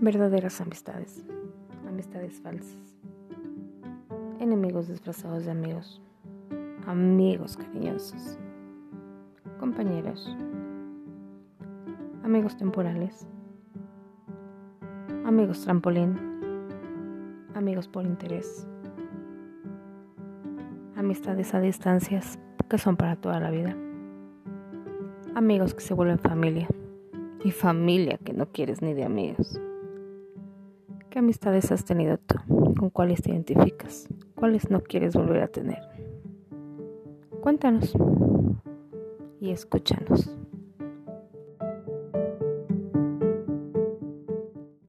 Verdaderas amistades, amistades falsas, enemigos disfrazados de amigos, amigos cariñosos, compañeros, amigos temporales, amigos trampolín, amigos por interés, amistades a distancias que son para toda la vida, amigos que se vuelven familia y familia que no quieres ni de amigos. ¿Qué amistades has tenido tú? ¿Con cuáles te identificas? ¿Cuáles no quieres volver a tener? Cuéntanos y escúchanos.